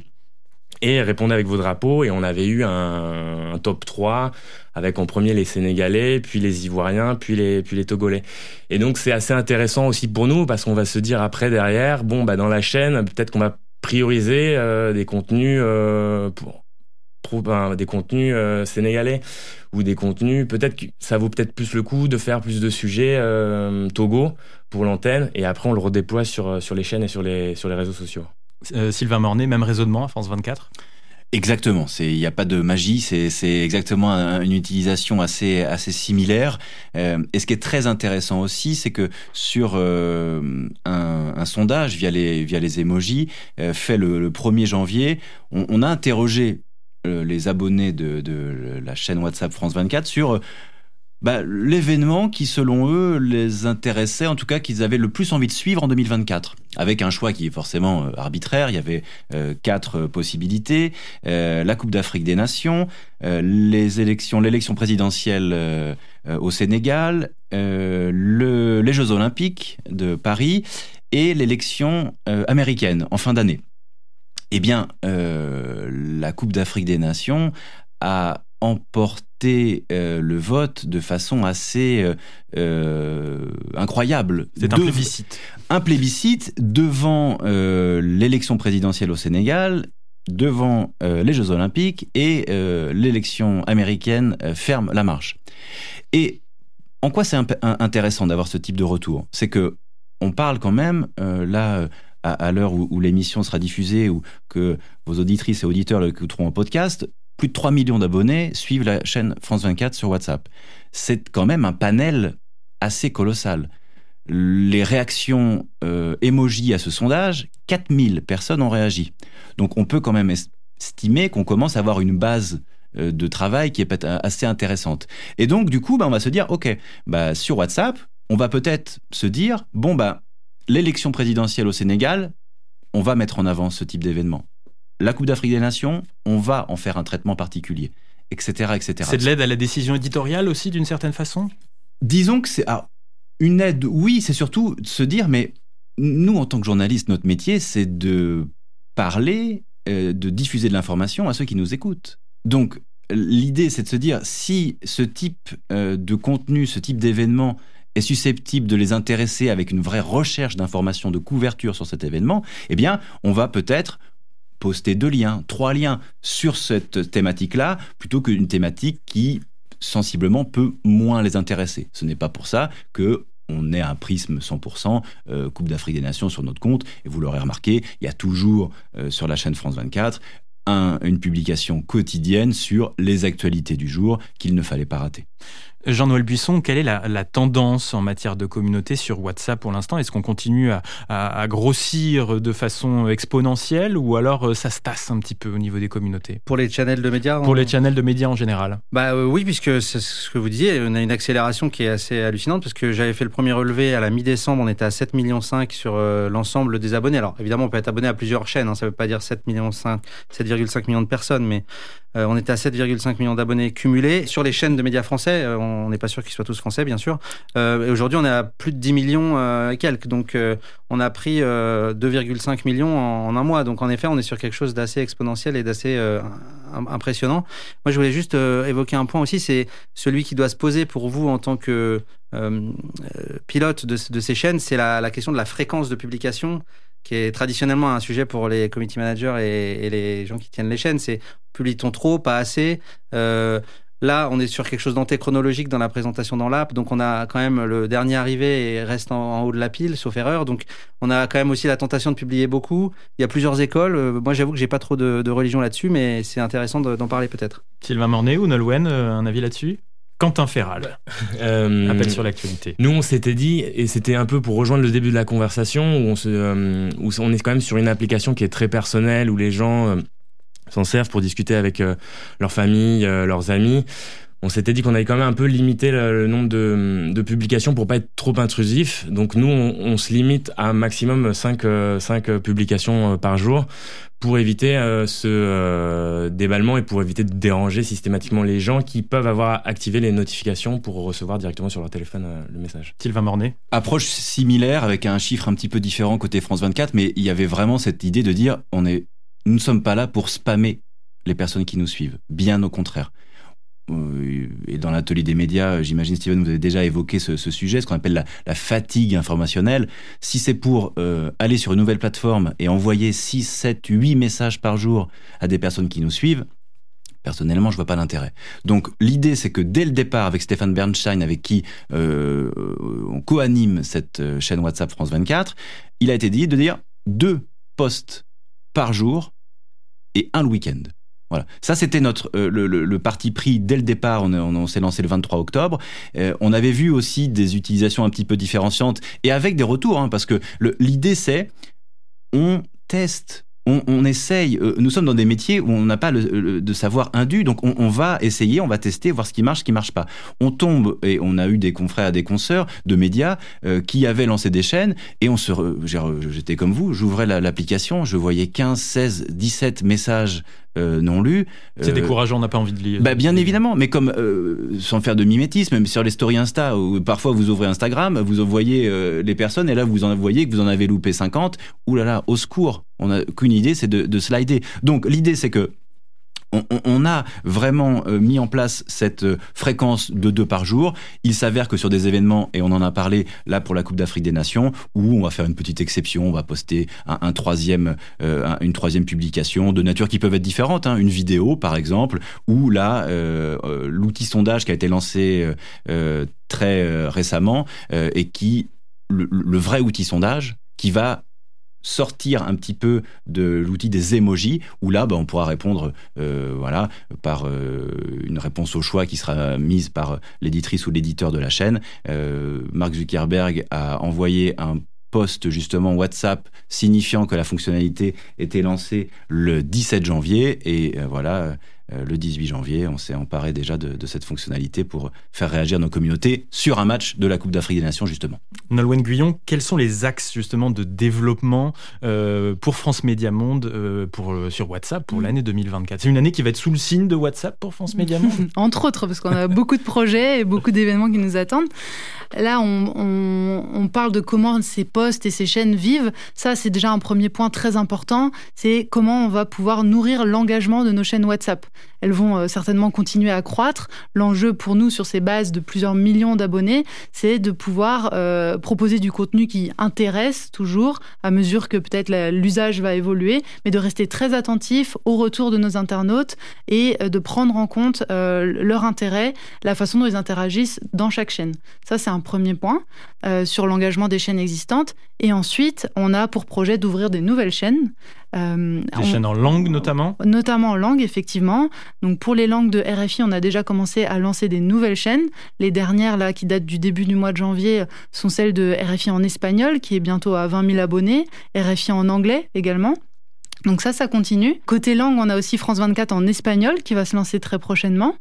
Et répondez avec vos drapeaux et on avait eu un, top 3 avec en premier les Sénégalais, puis les Ivoiriens, puis les puis les Togolais. Et donc c'est assez intéressant aussi pour nous parce qu'on va se dire après derrière bon bah dans la chaîne peut-être qu'on va prioriser euh, des contenus euh, pour des contenus euh, sénégalais ou des contenus peut-être que ça vaut peut-être plus le coup de faire plus de sujets Togo pour l'antenne et après on le redéploie sur sur les chaînes et sur les sur les réseaux sociaux. Euh, Sylvain Mornay, même raisonnement à France 24 Exactement, il n'y a pas de magie, c'est exactement un, une utilisation assez similaire. Euh, et ce qui est très intéressant aussi, c'est que sur euh, un, sondage via les via emojis fait le, le 1er janvier, on, a interrogé les abonnés de, la chaîne WhatsApp France 24 sur bah, l'événement qui, selon eux, les intéressait, en tout cas qu'ils avaient le plus envie de suivre en 2024, avec un choix qui est forcément euh, arbitraire. Il y avait euh, quatre possibilités euh, la Coupe d'Afrique des Nations, les élections, l'élection présidentielle au Sénégal, le, les Jeux Olympiques de Paris et l'élection américaine en fin d'année. Eh bien, la Coupe d'Afrique des Nations a emporté euh, le vote de façon assez euh, euh, incroyable. C'est un plébiscite. Un plébiscite devant l'élection présidentielle au Sénégal, devant les Jeux Olympiques et l'élection américaine ferme la marche. Et en quoi c'est intéressant d'avoir ce type de retour? C'est que on parle quand même là à, l'heure où, où l'émission sera diffusée ou que vos auditrices et auditeurs l'écouteront en podcast, plus de 3 millions d'abonnés suivent la chaîne France 24 sur WhatsApp. C'est quand même un panel assez colossal. Les réactions euh, à ce sondage, 4000 personnes ont réagi. Donc on peut quand même estimer qu'on commence à avoir une base euh, de travail qui est assez intéressante. Et donc du coup, bah, on va se dire, ok, bah, sur WhatsApp, on va peut-être se dire, bon, bah, l'élection présidentielle au Sénégal, on va mettre en avant ce type d'événement la Coupe d'Afrique des Nations, on va en faire un traitement particulier, etc. etc. C'est de l'aide à la décision éditoriale aussi, d'une certaine façon? Disons que c'est une aide, oui, c'est surtout de se dire, mais nous, en tant que journalistes, notre métier, c'est de parler, euh, de diffuser de l'information à ceux qui nous écoutent. Donc, l'idée, c'est de se dire, si ce type euh, de contenu, ce type d'événement est susceptible de les intéresser avec une vraie recherche d'informations, de couverture sur cet événement, eh bien, on va peut-être poster deux liens, trois liens sur cette thématique-là, plutôt qu'une thématique qui sensiblement peut moins les intéresser. Ce n'est pas pour ça que on est un prisme 100% euh, Coupe d'Afrique des Nations sur notre compte. Et vous l'aurez remarqué, il y a toujours euh, sur la chaîne France 24 une publication quotidienne sur les actualités du jour qu'il ne fallait pas rater. Jean-Noël Buisson, quelle est la, tendance en matière de communauté sur WhatsApp pour l'instant? Est-ce qu'on continue à, grossir de façon exponentielle ou alors euh, ça se tasse un petit peu au niveau des communautés? Pour les channels de médias Pour les channels de médias en général. Bah euh, oui, puisque c'est ce que vous disiez, on a une accélération qui est assez hallucinante parce que j'avais fait le premier relevé à la mi-décembre, on était à 7,5 millions sur euh, l'ensemble des abonnés. Alors évidemment, on peut être abonné à plusieurs chaînes, hein, ça ne veut pas dire 7,5 millions, 7,5 millions de personnes, mais euh, on était à 7,5 millions d'abonnés cumulés. Sur les chaînes de médias français, euh, on n'est pas sûr qu'ils soient tous français, bien sûr. Euh, et aujourd'hui, on est à plus de 10 millions et quelques. Donc, on a pris 2,5 millions en, un mois. Donc, en effet, on est sur quelque chose d'assez exponentiel et d'assez impressionnant. Moi, je voulais juste évoquer un point aussi, c'est celui qui doit se poser pour vous en tant que pilote de, ces chaînes, c'est la, la, question de la fréquence de publication qui est traditionnellement un sujet pour les committee managers et, les gens qui tiennent les chaînes. C'est publie-t-on trop, pas assez euh, Là, on est sur quelque chose d'antéchronologique dans la présentation dans l'app, donc on a quand même le dernier arrivé et reste en, haut de la pile, sauf erreur. Donc on a quand même aussi la tentation de publier beaucoup. Il y a plusieurs écoles. Euh, moi, j'avoue que j'ai pas trop de, religion là-dessus, mais c'est intéressant d'en parler peut-être. Sylvain Mornay ou Nolwenn, euh, un avis là-dessus? Quentin Ferral. Euh, Appel sur l'actualité. Nous, on s'était dit, et c'était un peu pour rejoindre le début de la conversation, où on, se, euh, où on est quand même sur une application qui est très personnelle, où les gens euh, s'en servent pour discuter avec leur famille, leurs amis. On s'était dit qu'on allait quand même un peu limiter le, nombre de, de, publications pour pas être trop intrusif. Donc nous, on, on se limite à un maximum 5, 5 publications par jour pour éviter euh, ce euh, déballement et pour éviter de déranger systématiquement les gens qui peuvent avoir activé les notifications pour recevoir directement sur leur téléphone euh, le message. Sylvain Mornay Approche similaire avec un chiffre un petit peu différent côté France 24, mais il y avait vraiment cette idée de dire on est, nous ne sommes pas là pour spammer les personnes qui nous suivent, bien au contraire. Euh, et dans l'atelier des médias, j'imagine Steven, vous avez déjà évoqué ce, sujet, ce qu'on appelle la, fatigue informationnelle. Si c'est pour euh, aller sur une nouvelle plateforme et envoyer 6, 7, 8 messages par jour à des personnes qui nous suivent, personnellement, je vois pas l'intérêt. Donc l'idée, c'est que dès le départ, avec Stéphane Bernstein, avec qui euh, on co-anime cette chaîne WhatsApp France 24, il a été dit de dire deux posts par jour et un le week-end. Voilà. Ça, c'était notre euh, le, parti pris dès le départ. On, s'est lancé le 23 octobre. Euh, on avait vu aussi des utilisations un petit peu différenciantes et avec des retours, hein, parce que l'idée c'est on teste on, essaye, euh, nous sommes dans des métiers où on n'a pas de savoir indu, donc on, va essayer, on va tester, voir ce qui marche, ce qui marche pas. On tombe, et on a eu des confrères des consoeurs de médias qui avaient lancé des chaînes, et on se, j'étais comme vous, j'ouvrais l'application, je voyais 15, 16, 17 messages euh, non lus. C'est décourageant, on n'a pas envie de lire. Bah, bien évidemment, mais comme sans faire de mimétisme, même sur les stories Insta, où parfois vous ouvrez Instagram, vous envoyez les personnes, et là vous en voyez que vous en avez loupé 50, ouh là là, au secours, on n'a qu'une idée, c'est de, slider. Donc l'idée, c'est que on, a vraiment euh, mis en place cette euh, fréquence de deux par jour. Il s'avère que sur des événements, et on en a parlé là pour la Coupe d'Afrique des Nations, où on va faire une petite exception, on va poster un, troisième, euh, une troisième publication de nature qui peuvent être différentes, hein. une vidéo par exemple, ou là l'outil sondage qui a été lancé très récemment et qui le vrai outil sondage qui va sortir un petit peu de l'outil des emojis, où là, bah, on pourra répondre euh, voilà, par euh, une réponse au choix qui sera mise par l'éditrice ou l'éditeur de la chaîne. Euh, Mark Zuckerberg a envoyé un post justement WhatsApp signifiant que la fonctionnalité était lancée le 17 janvier et voilà le 18 janvier. On s'est emparé déjà de, cette fonctionnalité pour faire réagir nos communautés sur un match de la Coupe d'Afrique des Nations, justement. Nolwenn Guyon, quels sont les axes justement de développement euh, pour France Média Monde euh, pour, sur WhatsApp pour mm. l'année 2024 C'est une année qui va être sous le signe de WhatsApp pour France Média Monde? Entre autres, parce qu'on a beaucoup de projets et beaucoup d'événements qui nous attendent. Là, on, on, parle de comment ces posts et ces chaînes vivent. Ça, c'est déjà un premier point très important. C'est comment on va pouvoir nourrir l'engagement de nos chaînes WhatsApp. Elles vont euh, certainement continuer à croître. L'enjeu pour nous, sur ces bases de plusieurs millions d'abonnés, c'est de pouvoir euh, proposer du contenu qui intéresse toujours, à mesure que peut-être l'usage va évoluer, mais de rester très attentif au retour de nos internautes et euh, de prendre en compte leur intérêt, la façon dont ils interagissent dans chaque chaîne. Ça, c'est un premier point sur l'engagement des chaînes existantes. Et ensuite, on a pour projet d'ouvrir des nouvelles chaînes. Euh, des chaînes en langue notamment Notamment en langue, effectivement. Donc pour les langues de RFI, on a déjà commencé à lancer des nouvelles chaînes. Les dernières, là, qui datent du début du mois de janvier, sont celles de RFI en espagnol, qui est bientôt à 20 000 abonnés, RFI en anglais également. Donc ça, ça continue. Côté langue, on a aussi France 24 en espagnol qui va se lancer très prochainement.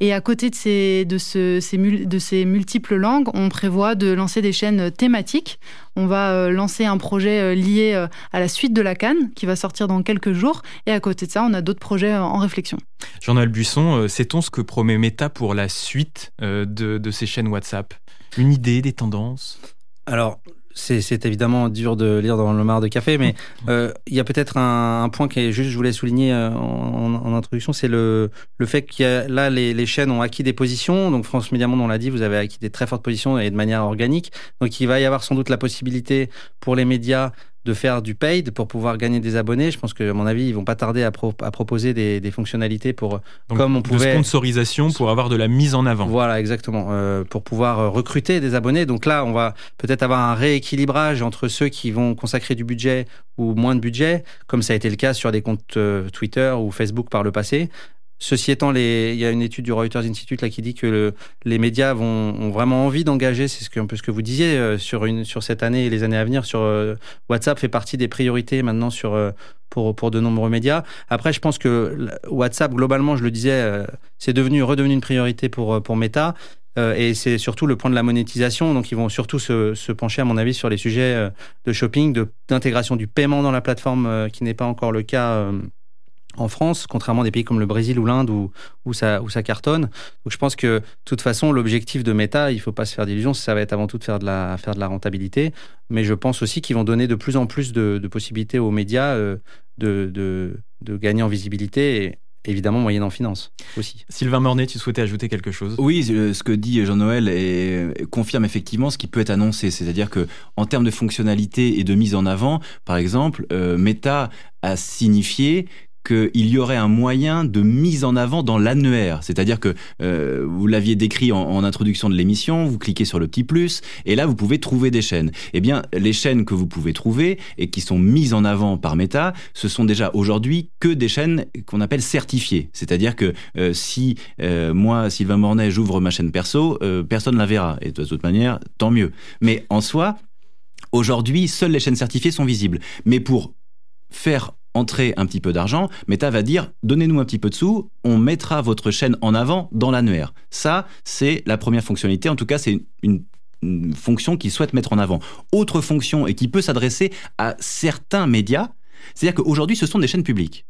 Et à côté de ces, de, de ces multiples langues, on prévoit de lancer des chaînes thématiques. On va euh, lancer un projet euh, lié euh, à la suite de la Cannes qui va sortir dans quelques jours. Et à côté de ça, on a d'autres projets en réflexion. Jean-Noël Buisson, sait-on ce que promet Meta pour la suite de, de ces chaînes WhatsApp? Une idée, des tendances? Alors, c'est évidemment dur de lire dans le mar de café, mais euh, il y a peut-être un, point qui juste, je voulais souligner euh, en, introduction, c'est le, le fait que là, les, les, chaînes ont acquis des positions. Donc France Média Monde, on l'a dit, vous avez acquis des très fortes positions et de manière organique. Donc il va y avoir sans doute la possibilité pour les médias de faire du paid pour pouvoir gagner des abonnés. Je pense que, à mon avis, ils vont pas tarder à, à proposer des, des, fonctionnalités pour, comme on pouvait. De sponsorisation pour avoir de la mise en avant. Voilà, exactement. Euh, pour pouvoir euh, recruter des abonnés. Donc là, on va peut-être avoir un rééquilibrage entre ceux qui vont consacrer du budget ou moins de budget, comme ça a été le cas sur des comptes euh, Twitter ou Facebook par le passé. Ceci étant, il y a une étude du Reuters Institute là, qui dit que les médias ont vraiment envie d'engager, c'est ce que, un peu ce que vous disiez, euh, sur, cette année et les années à venir. Sur euh, WhatsApp fait partie des priorités maintenant euh, pour, de nombreux médias. Après, je pense que WhatsApp, globalement, je le disais, c'est devenu, redevenu une priorité pour, Meta. et c'est surtout le point de la monétisation. Donc, ils vont surtout se pencher, à mon avis, sur les sujets de shopping, d'intégration du paiement dans la plateforme, qui n'est pas encore le cas en France, contrairement à des pays comme le Brésil ou l'Inde où, où, ça, où ça cartonne. Donc je pense que de toute façon, l'objectif de Meta, il ne faut pas se faire d'illusions, ça va être avant tout de faire de la, faire de la rentabilité. Mais je pense aussi qu'ils vont donner de plus en plus de, possibilités aux médias euh, de, de, de, gagner en visibilité et évidemment moyenne en finance aussi. Sylvain Mornay, tu souhaitais ajouter quelque chose? Oui, ce que dit Jean-Noël confirme effectivement ce qui peut être annoncé, c'est-à-dire que en termes de fonctionnalité et de mise en avant, par exemple, euh, Meta a signifié qu'il y aurait un moyen de mise en avant dans l'annuaire. C'est-à-dire que euh, vous l'aviez décrit en, introduction de l'émission, vous cliquez sur le petit plus, et là vous pouvez trouver des chaînes. Eh bien, les chaînes que vous pouvez trouver et qui sont mises en avant par Meta, ce sont déjà aujourd'hui que des chaînes qu'on appelle certifiées. C'est-à-dire que euh, si euh, moi, Sylvain Mornay, j'ouvre ma chaîne perso, personne ne la verra. Et de toute manière, tant mieux. Mais en soi, aujourd'hui, seules les chaînes certifiées sont visibles. Mais pour faire entrer un petit peu d'argent, Meta va dire donnez-nous un petit peu de sous, on mettra votre chaîne en avant dans l'annuaire. Ça, c'est la première fonctionnalité. En tout cas, c'est une, fonction qu'ils souhaitent mettre en avant. Autre fonction et qui peut s'adresser à certains médias, c'est-à-dire qu'aujourd'hui, ce sont des chaînes publiques.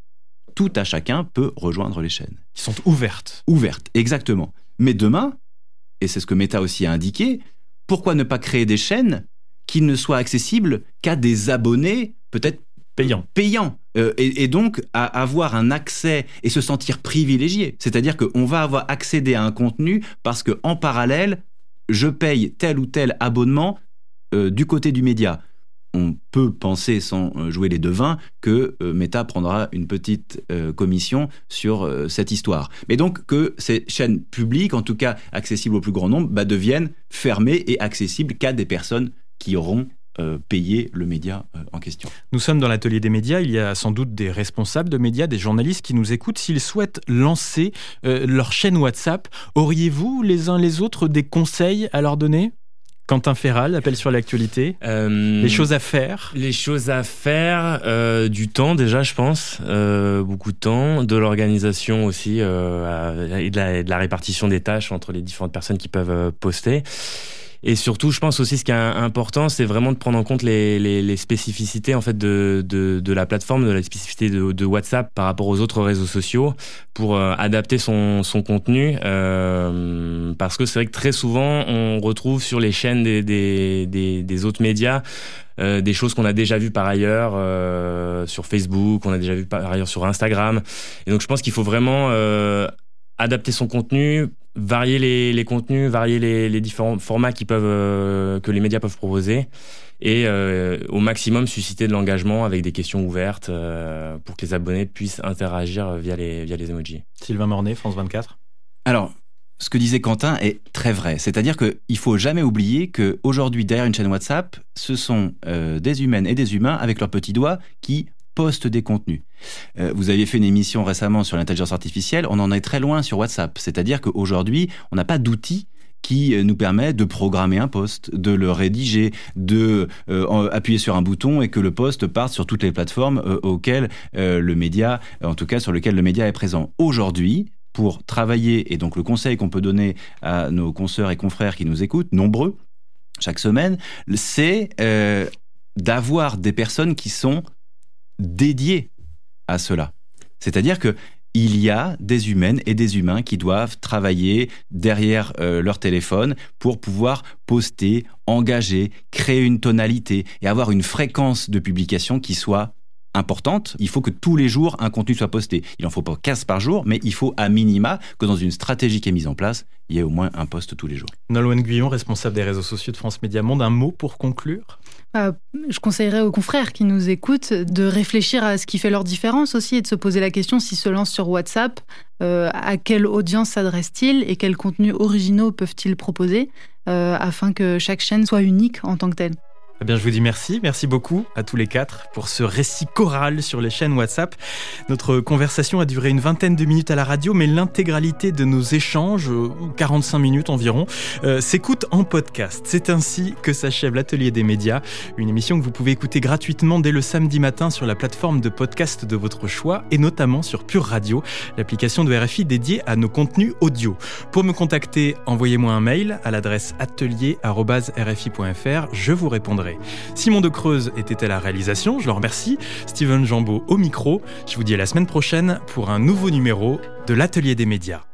Tout à chacun peut rejoindre les chaînes. Qui sont ouvertes. Ouvertes, exactement. Mais demain, et c'est ce que Meta aussi a indiqué, pourquoi ne pas créer des chaînes qui ne soient accessibles qu'à des abonnés peut-être payants payants? Euh, et, donc à avoir un accès et se sentir privilégié. C'est-à-dire qu'on va avoir accédé à un contenu parce que en parallèle, je paye tel ou tel abonnement euh, du côté du média. On peut penser, sans euh, jouer les devins, que Meta prendra une petite commission sur cette histoire. Mais donc que ces chaînes publiques, en tout cas accessibles au plus grand nombre, bah, deviennent fermées et accessibles qu'à des personnes qui auront euh, payer le média euh, en question. Nous sommes dans l'atelier des médias. Il y a sans doute des responsables de médias, des journalistes qui nous écoutent. S'ils souhaitent lancer euh, leur chaîne WhatsApp, auriez-vous les uns les autres des conseils à leur donner? Quentin Ferral, appel sur l'actualité. les choses à faire Les choses à faire, du temps déjà, je pense. beaucoup de temps. De l'organisation aussi, et de, la, de, la, répartition des tâches entre les différentes personnes qui peuvent poster. Et surtout, je pense aussi ce qui est important, c'est vraiment de prendre en compte les, spécificités en fait de, de, la plateforme, de la spécificité de, WhatsApp par rapport aux autres réseaux sociaux pour euh, adapter son, contenu. Euh, parce que c'est vrai que très souvent, on retrouve sur les chaînes des, des, des, autres médias euh, des choses qu'on a déjà vues par ailleurs sur Facebook, qu'on a déjà vu par ailleurs sur Instagram. Et donc, je pense qu'il faut vraiment adapter son contenu, varier les, contenus, varier les, différents formats qui peuvent, euh, que les médias peuvent proposer et euh, au maximum susciter de l'engagement avec des questions ouvertes euh, pour que les abonnés puissent interagir via les, via les emojis. Sylvain Mornay, France 24. Alors, ce que disait Quentin est très vrai. C'est-à-dire qu'il faut jamais oublier qu'aujourd'hui, derrière une chaîne WhatsApp, ce sont des humaines et des humains avec leurs petits doigts qui postent des contenus. Euh, vous aviez fait une émission récemment sur l'intelligence artificielle, on en est très loin sur WhatsApp. C'est-à-dire qu'aujourd'hui, on n'a pas d'outils qui euh, nous permet de programmer un poste, de le rédiger, de euh, appuyer sur un bouton et que le poste parte sur toutes les plateformes auxquelles le média, en tout cas sur lesquelles le média est présent. Aujourd'hui, pour travailler, et donc le conseil qu'on peut donner à nos consoeurs et confrères qui nous écoutent, nombreux, chaque semaine, c'est d'avoir des personnes qui sont dédiés à cela. C'est-à-dire que il y a des humaines et des humains qui doivent travailler derrière euh, leur téléphone pour pouvoir poster, engager, créer une tonalité et avoir une fréquence de publication qui soit importante. Il faut que tous les jours un contenu soit posté. Il en faut pas 15 par jour, mais il faut à minima que dans une stratégie qui est mise en place, il y ait au moins un poste tous les jours. Nolwenn Guyon, responsable des réseaux sociaux de France Média Monde, un mot pour conclure? Euh, je conseillerais aux confrères qui nous écoutent de réfléchir à ce qui fait leur différence aussi et de se poser la question s'ils se lancent sur WhatsApp, euh, à quelle audience s'adressent-ils et quels contenus originaux peuvent-ils proposer euh, afin que chaque chaîne soit unique en tant que telle. Eh bien, je vous dis merci. Merci beaucoup à tous les quatre pour ce récit choral sur les chaînes WhatsApp. Notre conversation a duré une vingtaine de minutes à la radio, mais l'intégralité de nos échanges, 45 minutes environ, euh, s'écoute en podcast. C'est ainsi que s'achève l'Atelier des médias, une émission que vous pouvez écouter gratuitement dès le samedi matin sur la plateforme de podcast de votre choix et notamment sur Pure Radio, l'application de RFI dédiée à nos contenus audio. Pour me contacter, envoyez-moi un mail à l'adresse atelier.rfi.fr. Je vous répondrai. Simon de Creuse était à la réalisation, je le remercie. Steven Jambeau au micro. Je vous dis à la semaine prochaine pour un nouveau numéro de l'Atelier des médias.